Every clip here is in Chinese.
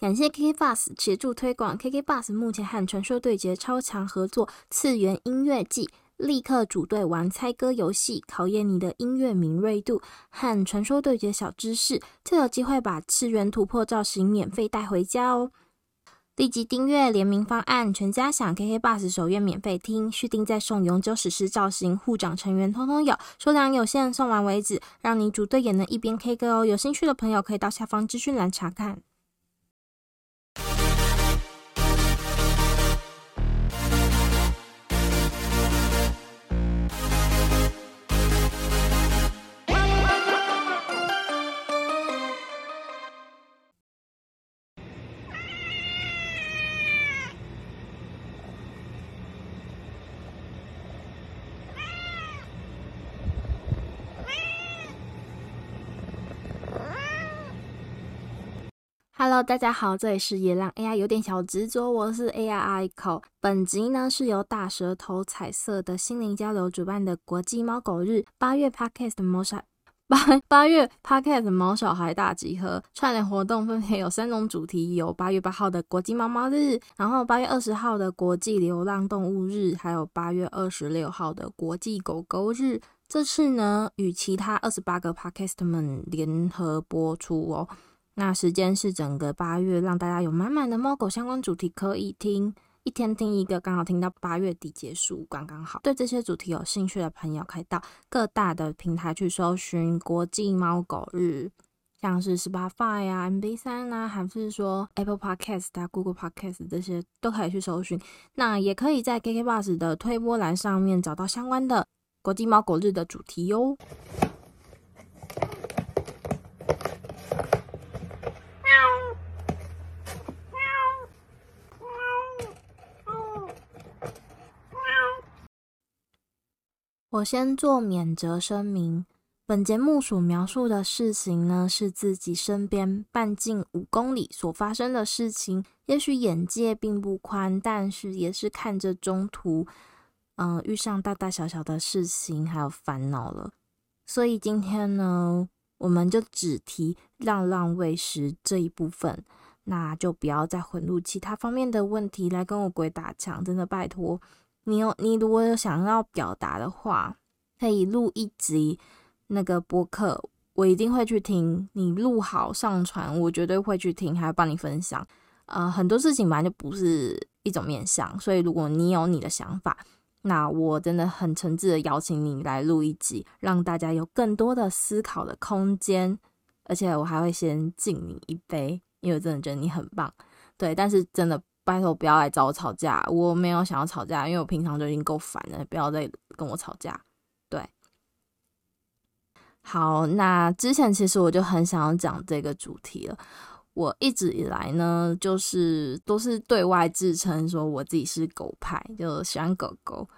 感谢 KK Bus 协助推广。KK Bus 目前和传说对决超强合作，次元音乐季，立刻组队玩猜歌游戏，考验你的音乐敏锐度和传说对决小知识，就有机会把次元突破造型免费带回家哦！立即订阅联名方案，全家享 KK Bus 首月免费听，续订再送永久史诗造型，护长成员通通有，数量有限，送完为止，让你组队也能一边 K 歌哦！有兴趣的朋友可以到下方资讯栏查看。Hello，大家好，这里是也让 AI 有点小执着，我是 AI Echo。本集呢是由大舌头彩色的心灵交流主办的国际猫狗日八月 Podcast 猫小八八月 Podcast 猫小孩大集合串联活动，分别有三种主题：有八月八号的国际猫猫日，然后八月二十号的国际流浪动物日，还有八月二十六号的国际狗狗日。这次呢与其他二十八个 Podcast 们联合播出哦。那时间是整个八月，让大家有满满的猫狗相关主题可以听，一天听一个，刚好听到八月底结束，刚刚好。对这些主题有兴趣的朋友，可以到各大的平台去搜寻国际猫狗日，像是 Spotify 啊、MB3 啊，还是说 Apple Podcast 啊、Google Podcast 这些都可以去搜寻。那也可以在 KKBOX 的推波栏上面找到相关的国际猫狗日的主题哟。我先做免责声明，本节目所描述的事情呢，是自己身边半径五公里所发生的事情。也许眼界并不宽，但是也是看着中途，嗯、遇上大大小小的事情还有烦恼了。所以今天呢，我们就只提让让喂食这一部分，那就不要再混入其他方面的问题来跟我鬼打墙，真的拜托。你有你如果有想要表达的话，可以录一集那个播客，我一定会去听。你录好上传，我绝对会去听，还要帮你分享。呃，很多事情本来就不是一种面向，所以如果你有你的想法，那我真的很诚挚的邀请你来录一集，让大家有更多的思考的空间。而且我还会先敬你一杯，因为我真的觉得你很棒。对，但是真的。拜托不要来找我吵架，我没有想要吵架，因为我平常就已经够烦了，不要再跟我吵架。对，好，那之前其实我就很想要讲这个主题了。我一直以来呢，就是都是对外自称说我自己是狗派，就喜欢狗狗，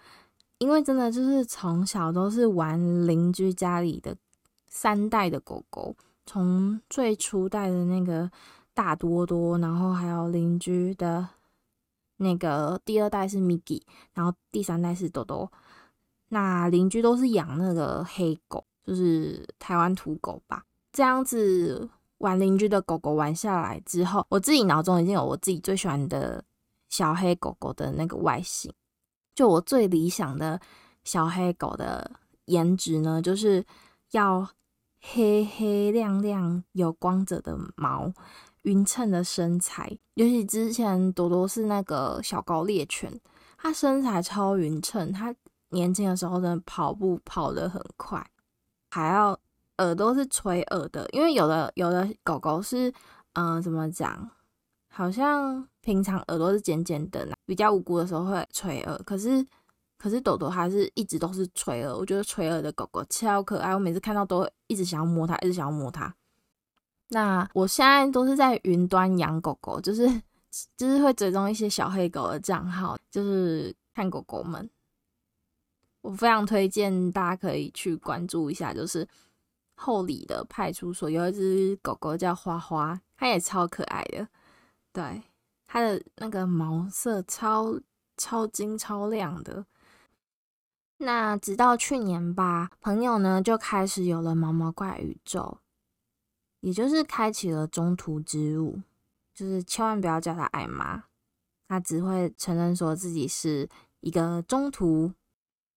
因为真的就是从小都是玩邻居家里的三代的狗狗，从最初代的那个大多多，然后还有邻居的。那个第二代是 Mickey，然后第三代是豆豆。那邻居都是养那个黑狗，就是台湾土狗吧。这样子玩邻居的狗狗玩下来之后，我自己脑中已经有我自己最喜欢的小黑狗狗的那个外形。就我最理想的小黑狗的颜值呢，就是要黑黑亮亮、有光泽的毛。匀称的身材，尤其之前朵朵是那个小高猎犬，它身材超匀称，它年轻的时候真的跑步跑得很快，还要耳朵是垂耳的，因为有的有的狗狗是，嗯、怎么讲，好像平常耳朵是尖尖的，比较无辜的时候会垂耳，可是可是朵朵还是一直都是垂耳，我觉得垂耳的狗狗超可爱，我每次看到都一直想要摸它，一直想要摸它。那我现在都是在云端养狗狗，就是就是会追踪一些小黑狗的账号，就是看狗狗们。我非常推荐大家可以去关注一下，就是后里的派出所有一只狗狗叫花花，它也超可爱的。对，它的那个毛色超超金超亮的。那直到去年吧，朋友呢就开始有了毛毛怪宇宙。也就是开启了中途之路，就是千万不要叫他艾玛，他只会承认说自己是一个中途。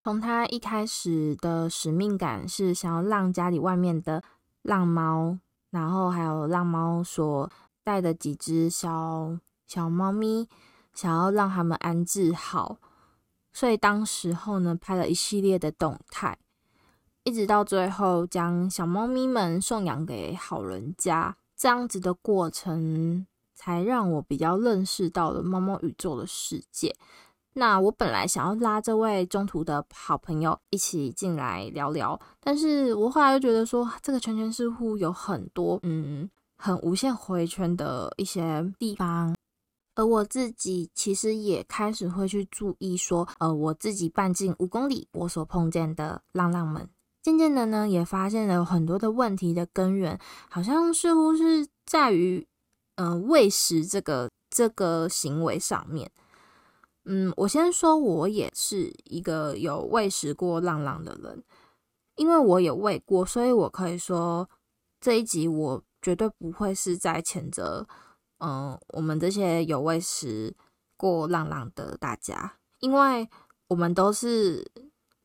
从他一开始的使命感是想要让家里外面的浪猫，然后还有浪猫所带的几只小小猫咪，想要让他们安置好，所以当时候呢，拍了一系列的动态，一直到最后将小猫咪们送养给好人家，这样子的过程，才让我比较认识到了猫猫宇宙的世界。那我本来想要拉这位中途的好朋友一起进来聊聊，但是我后来又觉得说，这个圈圈似乎有很多嗯，很无限回圈的一些地方，而我自己其实也开始会去注意说，呃，我自己半径五公里我所碰见的浪浪们，渐渐的呢，也发现了很多的问题的根源，好像似乎是在于，嗯、喂食这个这个行为上面。嗯，我先说，我也是一个有喂食过浪浪的人，因为我也喂过，所以我可以说这一集我绝对不会是在谴责，嗯、我们这些有喂食过浪浪的大家，因为我们都是，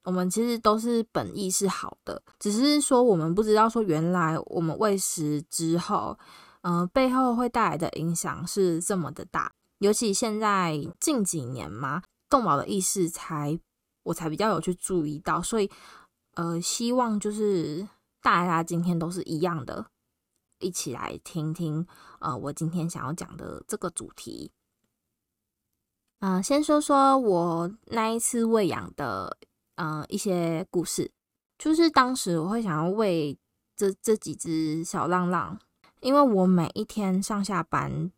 我们其实都是本意是好的，只是说我们不知道说原来我们喂食之后，嗯、背后会带来的影响是这么的大。尤其现在近几年嘛，动保的意识才我才比较有去注意到，所以呃，希望就是大家今天都是一样的，一起来听听呃，我今天想要讲的这个主题。嗯、先说说我那一次喂养的呃一些故事，就是当时我会想要喂这这几只小浪浪，因为我每一天上下班。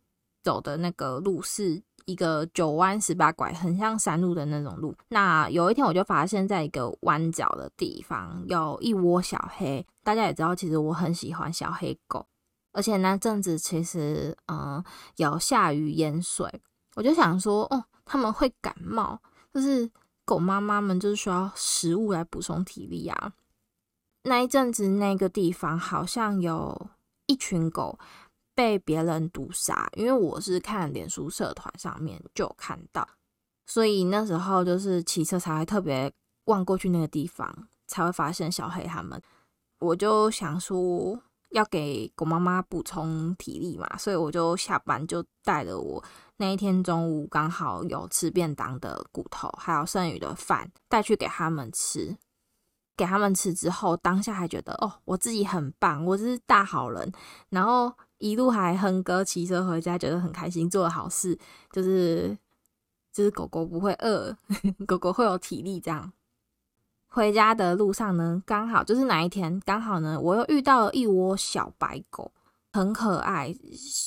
走的那个路是一个九弯十八拐，很像山路的那种路。那有一天我就发现，在一个弯角的地方有一窝小黑。大家也知道，其实我很喜欢小黑狗，而且那阵子其实嗯有下雨淹水，我就想说，哦，他们会感冒，就是狗妈妈们就是需要食物来补充体力啊。那一阵子那个地方好像有一群狗。被别人毒杀，因为我是看脸书社团上面就看到，所以那时候就是骑车才会特别望过去那个地方，才会发现小黑他们。我就想说要给狗妈妈补充体力嘛，所以我就下班就带了我那一天中午刚好有吃便当的骨头，还有剩余的饭带去给他们吃。给他们吃之后，当下还觉得哦，我自己很棒，我是大好人，然后。一路还哼歌骑车回家，觉得很开心，做了好事，就是就是狗狗不会饿，狗狗会有体力。这样回家的路上呢，刚好就是哪一天，刚好呢，我又遇到了一窝小白狗，很可爱，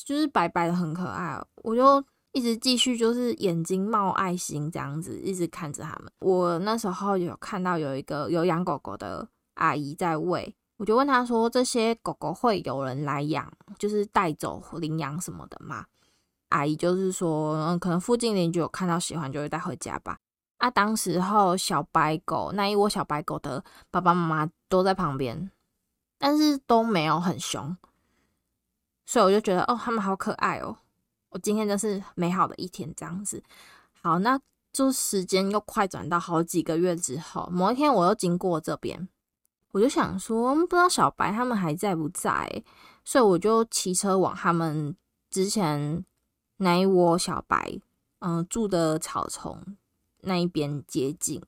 就是白白的，很可爱。我就一直继续就是眼睛冒爱心这样子，一直看着他们。我那时候有看到有一个有养狗狗的阿姨在喂。我就问他说：“这些狗狗会有人来养，就是带走领养什么的吗？”阿姨就是说：“嗯，可能附近邻居有看到喜欢，就会带回家吧。”啊，当时候小白狗那一窝小白狗的爸爸妈妈都在旁边，但是都没有很凶，所以我就觉得哦，他们好可爱哦。我今天就是美好的一天，这样子。好，那就时间又快转到好几个月之后，某一天我又经过这边。我就想说，不知道小白他们还在不在，所以我就骑车往他们之前那一窝小白，嗯、住的草丛那一边接近。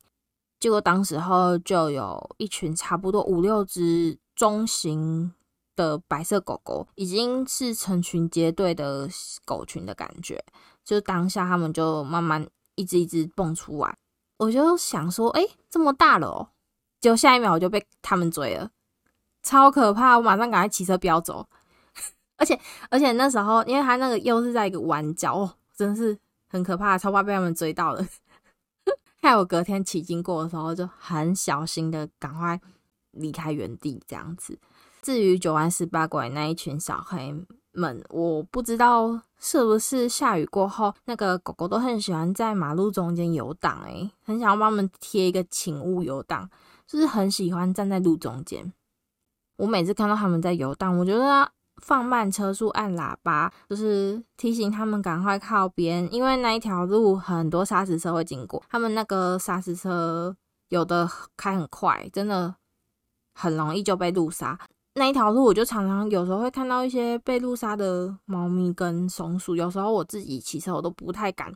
结果当时候就有一群差不多五六只中型的白色狗狗，已经是成群结队的狗群的感觉。就当下他们就慢慢一只一只蹦出来，我就想说，哎、这么大了哦。就下一秒我就被他们追了，超可怕！我马上赶快骑车飙走，而且而且那时候，因为他那个又是在一个弯角，哦，真是很可怕，超怕被他们追到了。害我隔天骑经过的时候，就很小心的赶快离开原地，这样子。至于九弯十八拐那一群小黑们，我不知道是不是下雨过后，那个狗狗都很喜欢在马路中间游荡，诶，很想要帮他们贴一个请勿游荡。就是很喜欢站在路中间，我每次看到他们在游荡，我觉得放慢车速，按喇叭，就是提醒他们赶快靠边，因为那一条路很多砂石车会经过，他们那个砂石车有的开很快，真的很容易就被路杀。那一条路，我就常常有时候会看到一些被路杀的猫咪跟松鼠，有时候我自己骑车我都不太敢，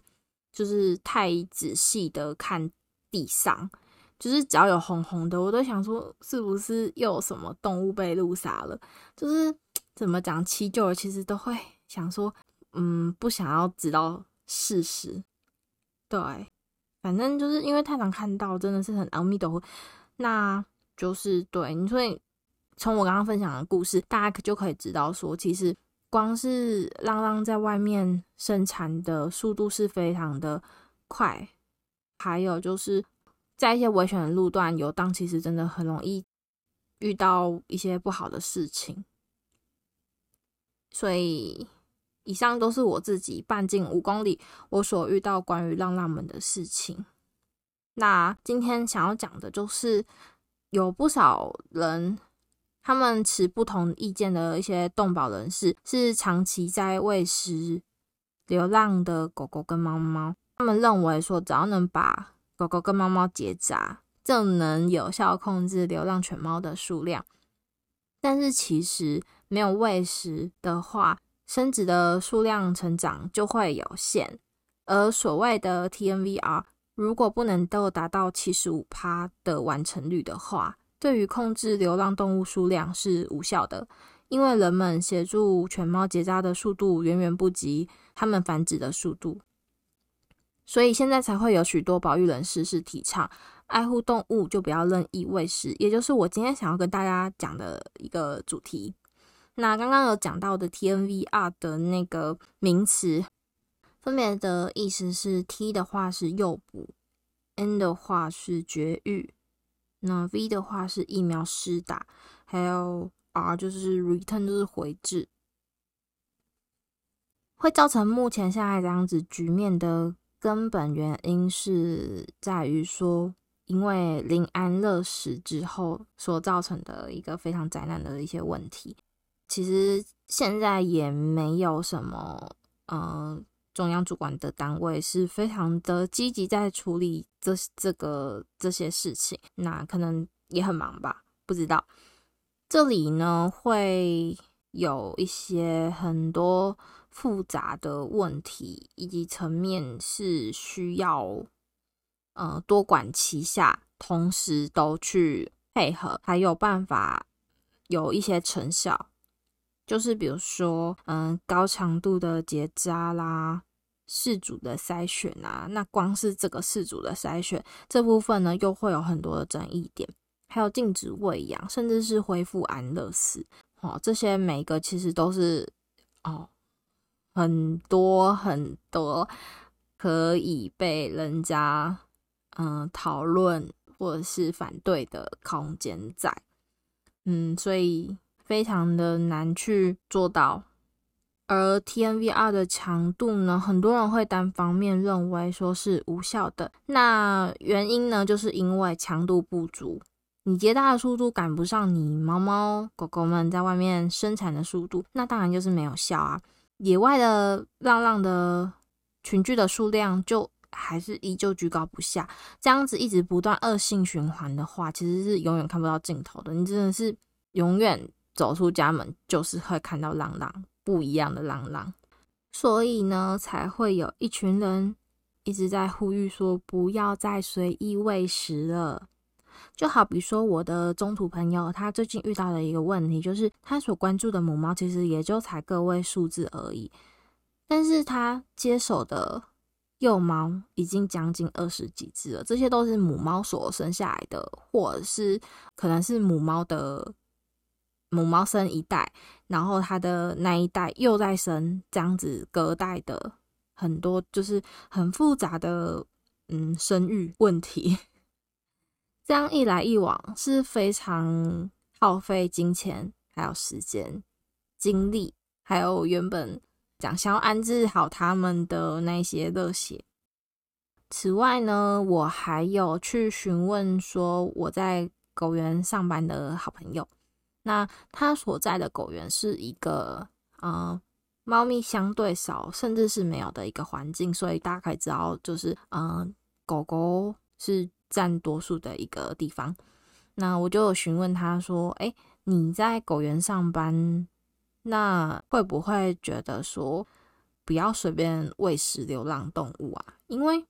就是太仔细的看地上。就是只要有红红的，我都想说是不是又有什么动物被路杀了？就是 怎么讲，骑久了其实都会想说，嗯，不想要知道事实。对，反正就是因为太常看到，真的是很阿弥陀佛。那就是对，所以从我刚刚分享的故事，大家可就可以知道说，其实光是浪浪在外面生产的速度是非常的快，还有就是。在一些危险的路段游荡，其实真的很容易遇到一些不好的事情。所以，以上都是我自己半径五公里我所遇到关于浪浪们的事情。那今天想要讲的就是，有不少人，他们持不同意见的一些动保人士，是长期在喂食流浪的狗狗跟猫猫。他们认为说，只要能把狗狗跟猫猫结扎，就能有效控制流浪犬猫的数量。但是其实没有喂食的话，生殖的数量成长就会有限。而所谓的 TNVR，如果不能够达到七十五趴的完成率的话，对于控制流浪动物数量是无效的。因为人们协助犬猫结扎的速度远远不及它们繁殖的速度。所以现在才会有许多保育人士是提倡爱护动物就不要任意喂食，也就是我今天想要跟大家讲的一个主题。那刚刚有讲到的 TNVR 的那个名词，分别的意思是 T 的话是诱捕，N 的话是绝育，那 V 的话是疫苗施打，还有 R 就是 Return 就是回制，会造成目前现在这样子局面的。根本原因是在于说，因为临安乐死之后所造成的一个非常灾难的一些问题。其实现在也没有什么呃中央主管的单位是非常的积极在处理这这个这些事情。那可能也很忙吧，不知道。这里呢会有一些很多。复杂的问题以及层面是需要呃多管齐下，同时都去配合，才有办法有一些成效。就是比如说，嗯，高强度的结扎啦，饲主的筛选啊，那光是这个饲主的筛选这部分呢，又会有很多的争议点，还有禁止喂养，甚至是恢复安乐死，哦，这些每一个其实都是哦。很多很多可以被人家嗯讨论或者是反对的空间在，嗯，所以非常的难去做到。而 TNVR 的强度呢，很多人会单方面认为说是无效的。那原因呢，就是因为强度不足，你结大的速度赶不上你猫猫狗狗们在外面生产的速度，那当然就是没有效啊。野外的浪浪的群聚的数量就还是依旧居高不下，这样子一直不断恶性循环的话，其实是永远看不到尽头的。你真的是永远走出家门就是会看到浪浪，不一样的浪浪，所以呢，才会有一群人一直在呼吁说，不要再随意喂食了。就好比说，我的中途朋友，他最近遇到的一个问题，就是他所关注的母猫其实也就才个位数字而已，但是他接手的幼猫已经将近二十几只了，这些都是母猫所生下来的，或者是可能是母猫的母猫生一代，然后他的那一代又在生，这样子隔代的很多，就是很复杂的嗯生育问题。这样一来一往是非常耗费金钱、还有时间、精力，还有原本讲想要安置好他们的那些热血。此外呢，我还有去询问说我在狗园上班的好朋友，那他所在的狗园是一个呃猫咪相对少，甚至是没有的一个环境，所以大概知道，就是呃狗狗是占多数的一个地方。那我就询问他说：“哎，你在狗园上班，那会不会觉得说不要随便喂食流浪动物啊？因为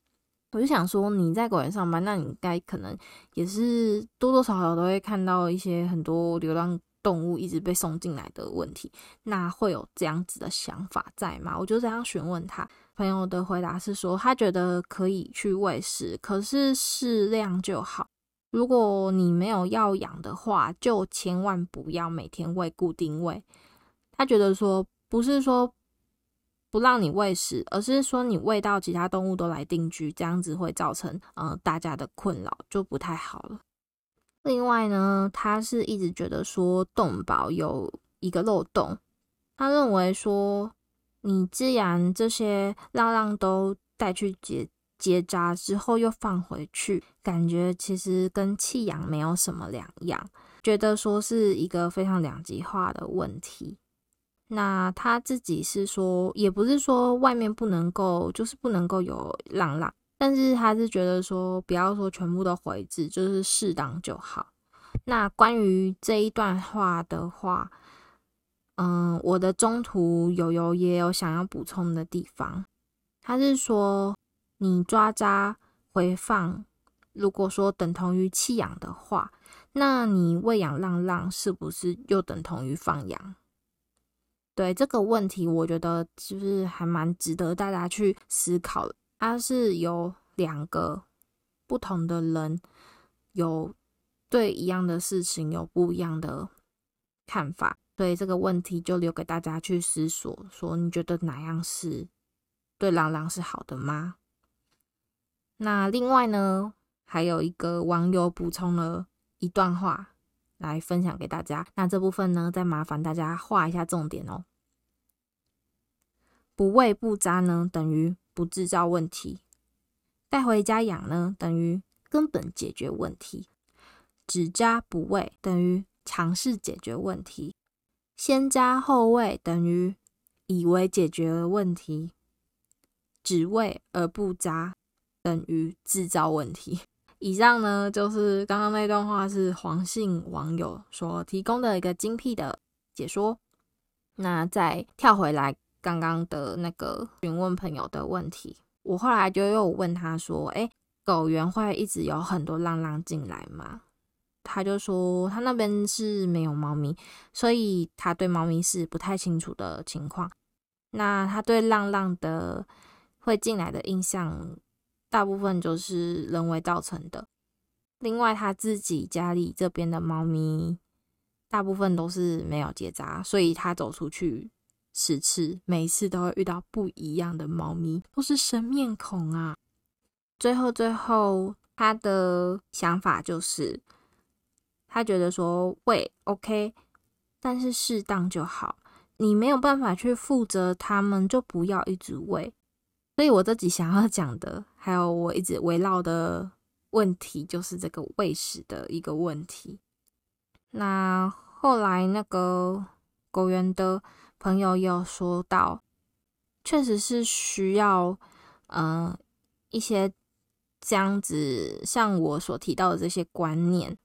我就想说你在狗园上班，那你该可能也是多多少少都会看到一些很多流浪动物一直被送进来的问题。那会有这样子的想法在吗？”我就这样询问他，朋友的回答是说，他觉得可以去喂食，可是适量就好。如果你没有要养的话，就千万不要每天喂固定喂。他觉得说，不是说不让你喂食，而是说你喂到其他动物都来定居，这样子会造成呃大家的困扰，就不太好了。另外呢，他是一直觉得说动保有一个漏洞，他认为说，你既然这些浪浪都带去结。结扎之后又放回去，感觉其实跟弃养没有什么两样，觉得说是一个非常两极化的问题。那他自己是说，也不是说外面不能够，就是不能够有浪浪，但是他是觉得说，不要说全部都回置，就是适当就好。那关于这一段话的话，嗯，我的中途有有也有想要补充的地方，他是说。你抓扎回放，如果说等同于弃养的话，那你喂养浪浪是不是又等同于放养？对这个问题，我觉得就是还蛮值得大家去思考。它是有两个不同的人，有对一样的事情有不一样的看法，所以这个问题就留给大家去思索：说你觉得哪样是对朗朗是好的吗？那另外呢，还有一个网友补充了一段话来分享给大家。那这部分呢，再麻烦大家画一下重点哦。不喂不扎呢，等于不制造问题；带回家养呢，等于根本解决问题；只扎不喂，等于尝试解决问题；先扎后喂，等于以为解决了问题；只喂而不扎。等于制造问题。以上呢，就是刚刚那段话是黄姓网友所提供的一个精辟的解说。那再跳回来刚刚的那个询问朋友的问题，我后来就又问他说：“诶，狗园会一直有很多浪浪进来吗？”他就说他那边是没有猫咪，所以他对猫咪是不太清楚的情况。那他对浪浪的会进来的印象。大部分就是人为造成的。另外，他自己家里这边的猫咪，大部分都是没有结扎，所以他走出去十次，每一次都会遇到不一样的猫咪，都是生面孔啊。最后，最后，他的想法就是，他觉得说喂 OK，但是适当就好。你没有办法去负责他们，就不要一直喂。所以我自己想要讲的，还有我一直围绕的问题，就是这个喂食的一个问题。那后来那个狗园的朋友也有说到，确实是需要，嗯、一些这样子，像我所提到的这些观念，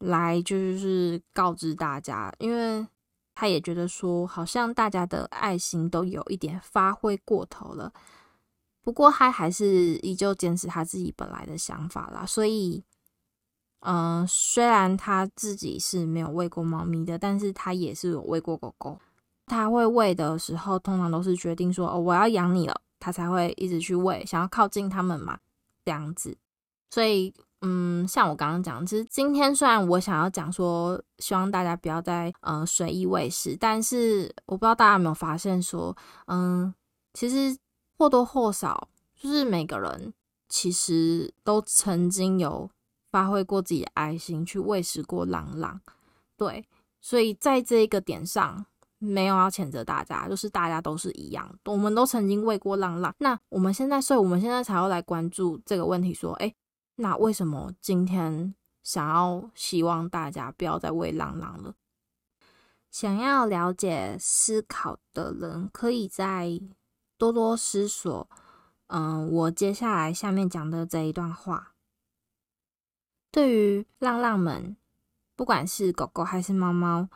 来就是告知大家，因为他也觉得说，好像大家的爱心都有一点发挥过头了。不过他还是依旧坚持他自己本来的想法啦，所以，嗯、呃，虽然他自己是没有喂过猫咪的，但是他也是有喂过狗狗。他会喂的时候，通常都是决定说，哦，我要养你了，他才会一直去喂，想要靠近他们嘛，这样子。所以，嗯，像我刚刚讲，其实今天虽然我想要讲说，希望大家不要再呃随意喂食，但是我不知道大家有没有发现说，嗯，其实。或多或少，就是每个人其实都曾经有发挥过自己的爱心，去喂食过浪浪。对，所以在这一个点上，没有要谴责大家，就是大家都是一样，我们都曾经喂过浪浪。那我们现在，所以我们现在才要来关注这个问题，说，哎，那为什么今天想要希望大家不要再喂浪浪了？想要了解思考的人，可以在多多思索。嗯，我接下来下面讲的这一段话，对于浪浪们，不管是狗狗还是猫猫，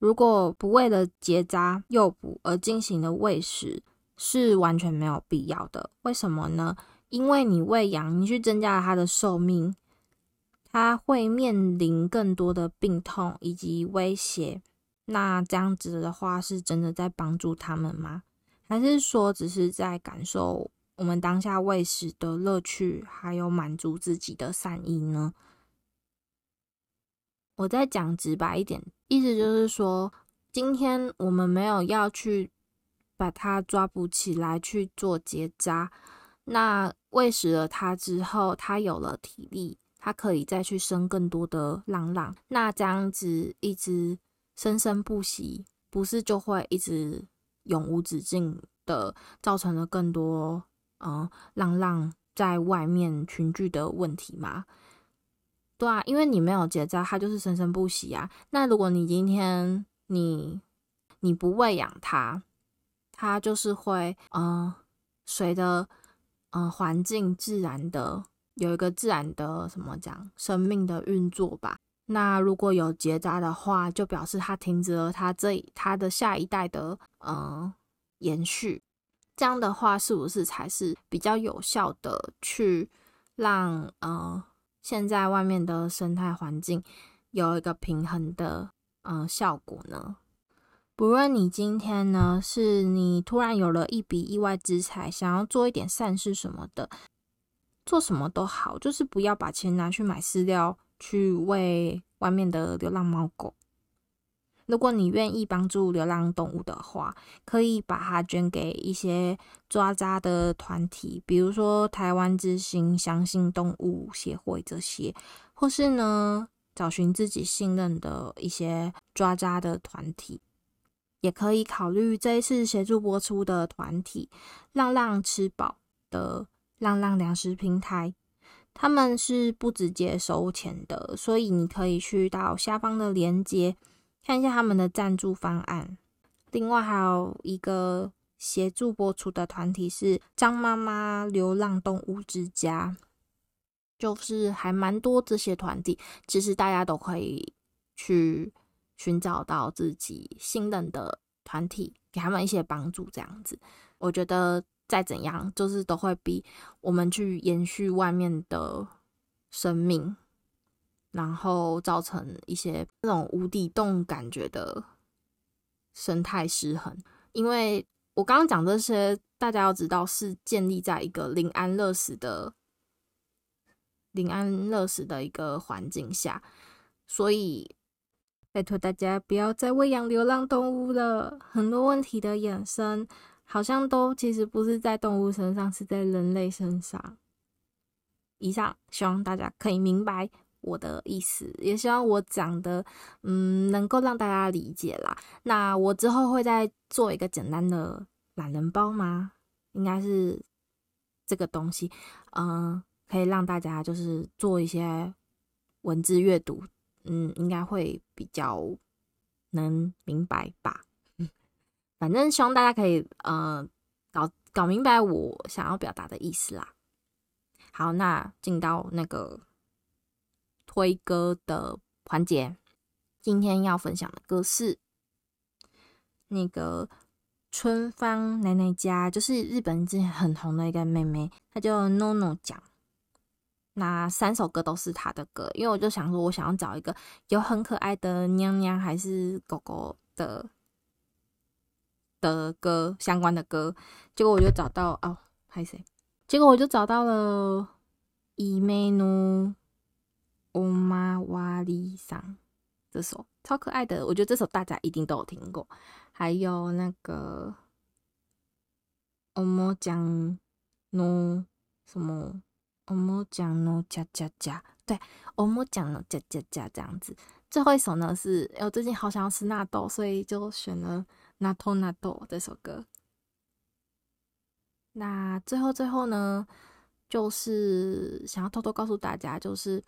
如果不为了结扎诱捕而进行的喂食，是完全没有必要的。为什么呢？因为你喂养，你去增加了它的寿命。它会面临更多的病痛以及威胁，那这样子的话，是真的在帮助他们吗？还是说只是在感受我们当下喂食的乐趣，还有满足自己的善意呢？我再讲直白一点，意思就是说，今天我们没有要去把它抓捕起来去做结扎，那喂食了它之后，它有了体力。它可以再去生更多的浪浪，那这样子一直生生不息，不是就会一直永无止境的造成了更多嗯浪浪在外面群聚的问题吗？对啊，因为你没有结扎，它就是生生不息啊。那如果你今天你你不喂养它，它就是会嗯随着嗯环境自然的。有一个自然的什么讲生命的运作吧。那如果有结扎的话，就表示它停止了它这它的下一代的呃延续。这样的话，是不是才是比较有效的去让呃现在外面的生态环境有一个平衡的呃效果呢？不论你今天呢是你突然有了一笔意外之财，想要做一点善事什么的。做什么都好，就是不要把钱拿去买饲料，去喂外面的流浪猫狗。如果你愿意帮助流浪动物的话，可以把它捐给一些抓扎的团体，比如说台湾之星、相信动物协会这些，或是呢，找寻自己信任的一些抓扎的团体，也可以考虑这一次协助播出的团体“浪浪吃饱”的。浪浪粮食平台，他们是不直接收钱的，所以你可以去到下方的链接看一下他们的赞助方案。另外还有一个协助播出的团体是张妈妈流浪动物之家，就是还蛮多这些团体，其实大家都可以去寻找到自己信任的团体，给他们一些帮助。这样子，我觉得。再怎样，就是都会比我们去延续外面的生命，然后造成一些那种无底洞感觉的生态失衡。因为我刚刚讲这些，大家要知道是建立在一个临安乐死的临安乐死的一个环境下，所以拜托大家不要再喂养流浪动物了，很多问题的衍生。好像都其实不是在动物身上，是在人类身上。以上，希望大家可以明白我的意思，也希望我讲的，嗯，能够让大家理解啦。那我之后会再做一个简单的懒人包吗？应该是这个东西，嗯，可以让大家就是做一些文字阅读，嗯，应该会比较能明白吧。反正希望大家可以呃搞搞明白我想要表达的意思啦。好，那进到那个推歌的环节，今天要分享的歌是那个春芳奶奶家，就是日本之前很红的一个妹妹，她叫 NONO 酱。那三首歌都是她的歌，因为我就想说，我想要找一个有很可爱的娘娘还是狗狗的。的歌相关的歌，结果我就找到哦，还有谁？结果我就找到了伊梅努欧玛瓦里桑这首超可爱的，我觉得这首大家一定都有听过。还有那个欧摩酱诺什么欧摩酱诺加加加，对，欧摩酱诺加加加这样子。最后一首呢是，我最近好想要吃纳豆，所以就选了。纳托纳豆这首歌，那最后最后呢，就是想要偷偷告诉大家，就是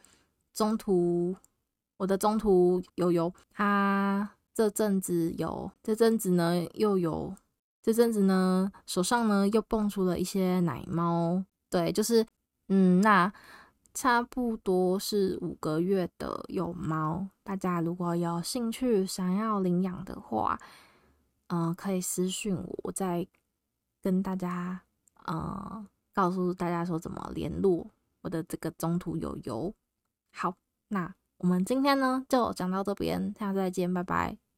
中途我的中途悠悠他这阵子有，这阵子呢又有，这阵子呢手上呢又蹦出了一些奶猫，对，就是嗯，那差不多是五个月的幼猫，大家如果有兴趣想要领养的话，嗯，可以私信我，我再跟大家呃告诉大家说怎么联络我的这个中途有游。好，那我们今天呢就讲到这边，下次再见，拜拜。